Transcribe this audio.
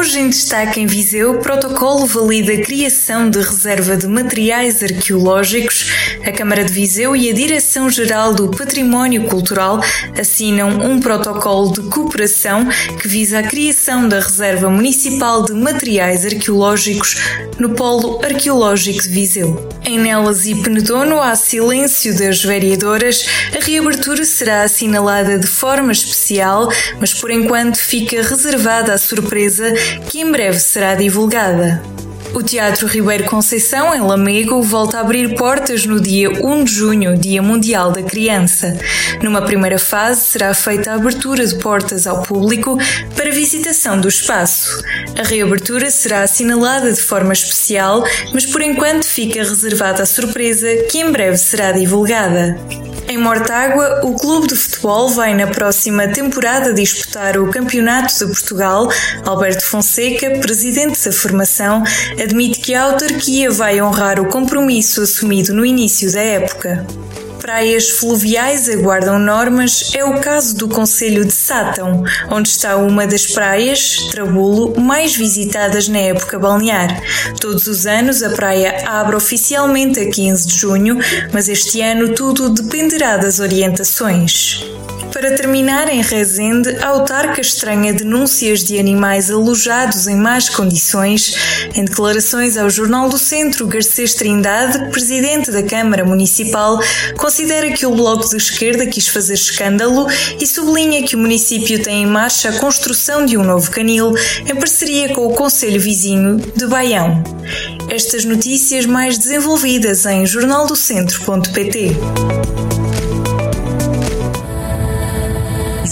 Hoje em destaque em Viseu, protocolo valida a criação de reserva de materiais arqueológicos. A Câmara de Viseu e a Direção-Geral do Património Cultural assinam um protocolo de cooperação que visa a criação da Reserva Municipal de Materiais Arqueológicos no Polo Arqueológico de Viseu. Em Nelas e Penedono, há silêncio das vereadoras, a reabertura será assinalada de forma especial, mas por enquanto fica reservada a surpresa que em breve será divulgada. O Teatro Ribeiro Conceição, em Lamego, volta a abrir portas no dia 1 de junho, Dia Mundial da Criança. Numa primeira fase, será feita a abertura de portas ao público para visitação do espaço. A reabertura será assinalada de forma especial, mas por enquanto fica reservada a surpresa que em breve será divulgada. Em Mortágua, o clube de futebol vai na próxima temporada disputar o Campeonato de Portugal. Alberto Fonseca, presidente da formação, admite que a autarquia vai honrar o compromisso assumido no início da época. Praias fluviais aguardam normas é o caso do Conselho de Sátão, onde está uma das praias, Trabulo, mais visitadas na época balnear. Todos os anos a praia abre oficialmente a 15 de junho, mas este ano tudo dependerá das orientações. Para terminar, em Rezende, a autarca estranha denúncias de animais alojados em más condições. Em declarações ao Jornal do Centro, Garcês Trindade, presidente da Câmara Municipal, considera que o Bloco de Esquerda quis fazer escândalo e sublinha que o município tem em marcha a construção de um novo canil em parceria com o Conselho Vizinho de Baião. Estas notícias mais desenvolvidas em jornaldocentro.pt.